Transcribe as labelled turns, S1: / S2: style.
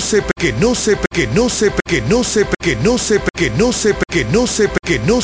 S1: sepa, que no sepa, que no sepa, que no sepa, que no sepa, que no